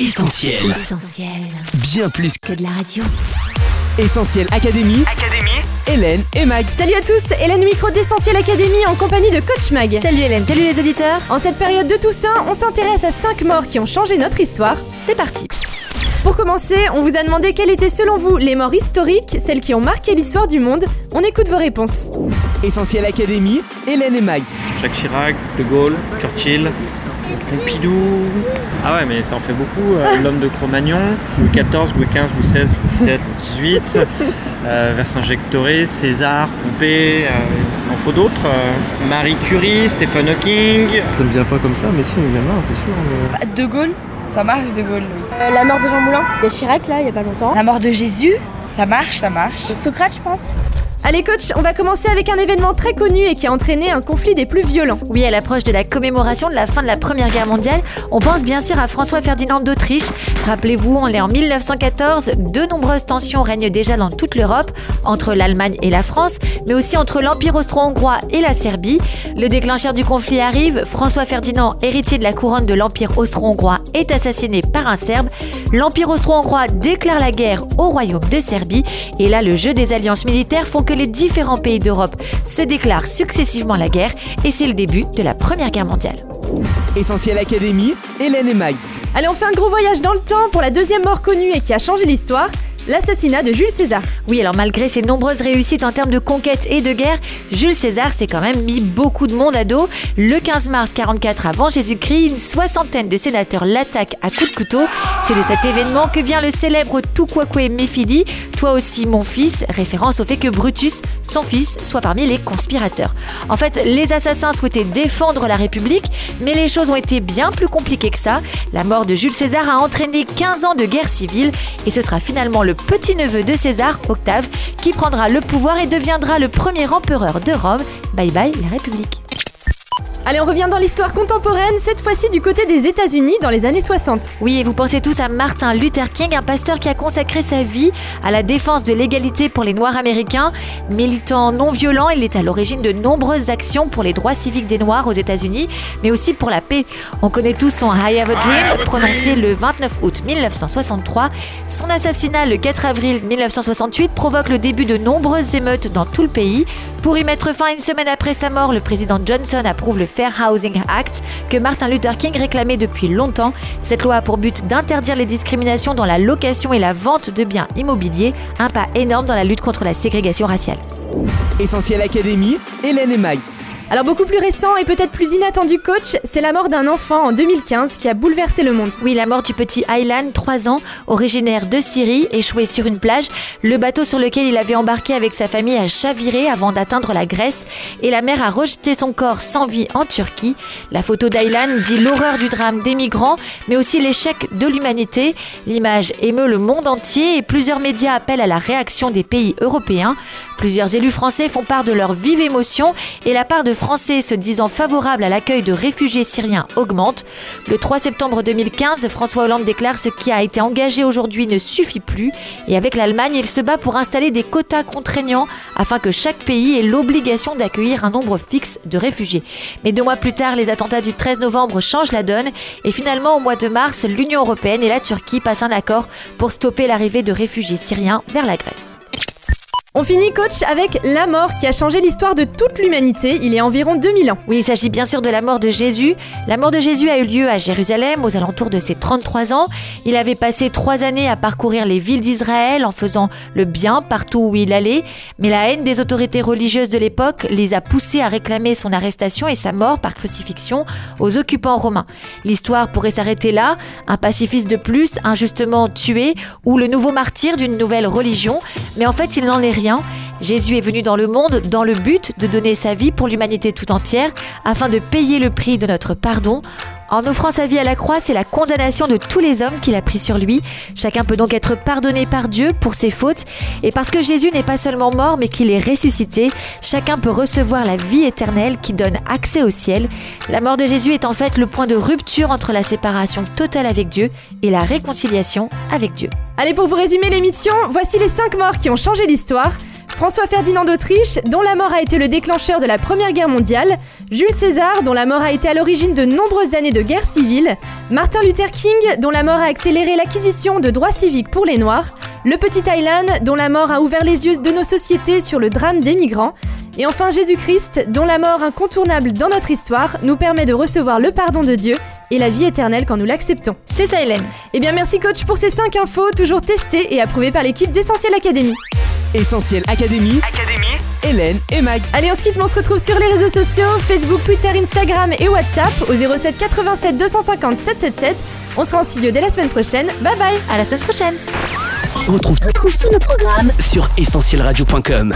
Essentiel. Essentiel. Bien plus Que de la radio. Essentiel Académie. Académie. Hélène et Mag. Salut à tous, Hélène Micro d'Essentiel Académie en compagnie de Coach Mag. Salut Hélène, salut les auditeurs. En cette période de Toussaint, on s'intéresse à 5 morts qui ont changé notre histoire. C'est parti. Pour commencer, on vous a demandé quelles étaient selon vous les morts historiques, celles qui ont marqué l'histoire du monde. On écoute vos réponses. Essentiel Académie. Hélène et Mag. Jacques Chirac, De Gaulle, Churchill, Pompidou. Ah ouais, mais ça en fait beaucoup. euh, L'homme de Cro-Magnon, Louis XIV, Louis XV, Louis XVI, Louis XVII, Louis XVIII, euh, Vercingétorix, César, Pompée, euh, il en faut d'autres. euh, Marie Curie, Stephen Hawking. Ça me vient pas comme ça, mais si, il y en a, c'est sûr. mais- De Gaulle, ça marche De Gaulle, oui. Euh, la mort de Jean Moulin, il y a Chirac là, il y a pas longtemps. La mort de Jésus, ça marche, ça marche. Socrate, je pense. Allez coach, on va commencer avec un événement très connu et qui a entraîné un conflit des plus violents. Oui, à l'approche de la commémoration de la fin de la Première Guerre mondiale, on pense bien sûr à François Ferdinand d'Autriche. Rappelez-vous, on est en 1914, de nombreuses tensions règnent déjà dans toute l'Europe, entre l'Allemagne et la France, mais aussi entre l'Empire austro-hongrois et la Serbie. Le déclencheur du conflit arrive, François Ferdinand, héritier de la couronne de l'Empire austro-hongrois, est assassiné par un Serbe. L'Empire austro-hongrois déclare la guerre au royaume de Serbie, et là le jeu des alliances militaires font que les différents pays d'Europe se déclarent successivement la guerre, et c'est le début de la Première Guerre mondiale. Essentiel Académie. Hélène et Mag. Allez, on fait un gros voyage dans le temps pour la deuxième mort connue et qui a changé l'histoire, l'assassinat de Jules César. Oui, alors malgré ses nombreuses réussites en termes de conquête et de guerre, Jules César s'est quand même mis beaucoup de monde à dos. Le 15 mars 44 avant Jésus-Christ, une soixantaine de sénateurs l'attaquent à coups de couteau. C'est de cet événement que vient le célèbre Tuquaque Méphili, toi aussi mon fils, référence au fait que Brutus, son fils, soit parmi les conspirateurs. En fait, les assassins souhaitaient défendre la République, mais les choses ont été bien plus compliquées que ça. La mort de Jules César a entraîné 15 ans de guerre civile et ce sera finalement le petit-neveu de César, Octave, qui prendra le pouvoir et deviendra le premier empereur de Rome. Bye bye la République. Allez, on revient dans l'histoire contemporaine, cette fois-ci du côté des États-Unis dans les années 60. Oui, et vous pensez tous à Martin Luther King, un pasteur qui a consacré sa vie à la défense de l'égalité pour les Noirs américains. Militant non violent, il est à l'origine de nombreuses actions pour les droits civiques des Noirs aux États-Unis, mais aussi pour la paix. On connaît tous son I Have a Dream, prononcé le 29 août 1963. Son assassinat le 4 avril 1968 provoque le début de nombreuses émeutes dans tout le pays. Pour y mettre fin une semaine après sa mort, le président Johnson approuve le Fair Housing Act que Martin Luther King réclamait depuis longtemps. Cette loi a pour but d'interdire les discriminations dans la location et la vente de biens immobiliers, un pas énorme dans la lutte contre la ségrégation raciale. Essentiel Académie. Hélène et Mag. Alors beaucoup plus récent et peut-être plus inattendu coach, c'est la mort d'un enfant en 2015 qui a bouleversé le monde. Oui, la mort du petit Aylan, 3 ans, originaire de Syrie, échoué sur une plage. Le bateau sur lequel il avait embarqué avec sa famille a chaviré avant d'atteindre la Grèce et la mer a rejeté son corps sans vie en Turquie. La photo d'Aylan dit l'horreur du drame des migrants, mais aussi l'échec de l'humanité. L'image émeut le monde entier et plusieurs médias appellent à la réaction des pays européens. Plusieurs élus français font part de leur vive émotion et la part de Français se disant favorables à l'accueil de réfugiés syriens augmente. Le 3 septembre 2015, François Hollande déclare ce qui a été engagé aujourd'hui ne suffit plus et avec l'Allemagne, il se bat pour installer des quotas contraignants afin que chaque pays ait l'obligation d'accueillir un nombre fixe de réfugiés. Mais deux mois plus tard, les attentats du 13 novembre changent la donne et finalement au mois de mars, l'Union européenne et la Turquie passent un accord pour stopper l'arrivée de réfugiés syriens vers la Grèce. On finit coach avec la mort qui a changé l'histoire de toute l'humanité il y a environ 2000 ans. Oui, il s'agit bien sûr de la mort de Jésus. La mort de Jésus a eu lieu à Jérusalem aux alentours de ses 33 ans. Il avait passé trois années à parcourir les villes d'Israël en faisant le bien partout où il allait, mais la haine des autorités religieuses de l'époque les a poussés à réclamer son arrestation et sa mort par crucifixion aux occupants romains. L'histoire pourrait s'arrêter là, un pacifiste de plus, injustement tué, ou le nouveau martyr d'une nouvelle religion, mais en fait il n'en est rien. Jésus est venu dans le monde dans le but de donner sa vie pour l'humanité tout entière, afin de payer le prix de notre pardon. En offrant sa vie à la croix, c'est la condamnation de tous les hommes qu'il a pris sur lui. Chacun peut donc être pardonné par Dieu pour ses fautes. Et parce que Jésus n'est pas seulement mort, mais qu'il est ressuscité, chacun peut recevoir la vie éternelle qui donne accès au ciel. La mort de Jésus est en fait le point de rupture entre la séparation totale avec Dieu et la réconciliation avec Dieu. Allez, pour vous résumer l'émission, voici les 5 morts qui ont changé l'histoire. François Ferdinand d'Autriche, dont la mort a été le déclencheur de la Première Guerre mondiale, Jules César, dont la mort a été à l'origine de nombreuses années de guerre civile, Martin Luther King, dont la mort a accéléré l'acquisition de droits civiques pour les Noirs, le petit Thailand, dont la mort a ouvert les yeux de nos sociétés sur le drame des migrants, et enfin Jésus-Christ, dont la mort incontournable dans notre histoire nous permet de recevoir le pardon de Dieu et la vie éternelle quand nous l'acceptons. C'est ça, Hélène. Eh bien merci coach pour ces 5 infos, toujours testées et approuvées par l'équipe d'Essentiel Academy. Essentiel Académie. Hélène et Mag. Allez, on se quitte, mais on se retrouve sur les réseaux sociaux, Facebook, Twitter, Instagram et WhatsApp au 07 87 250 777. On sera en studio dès la semaine prochaine. Bye bye À la semaine prochaine. Retrouve, retrouve tous nos programmes sur essentielradio.com.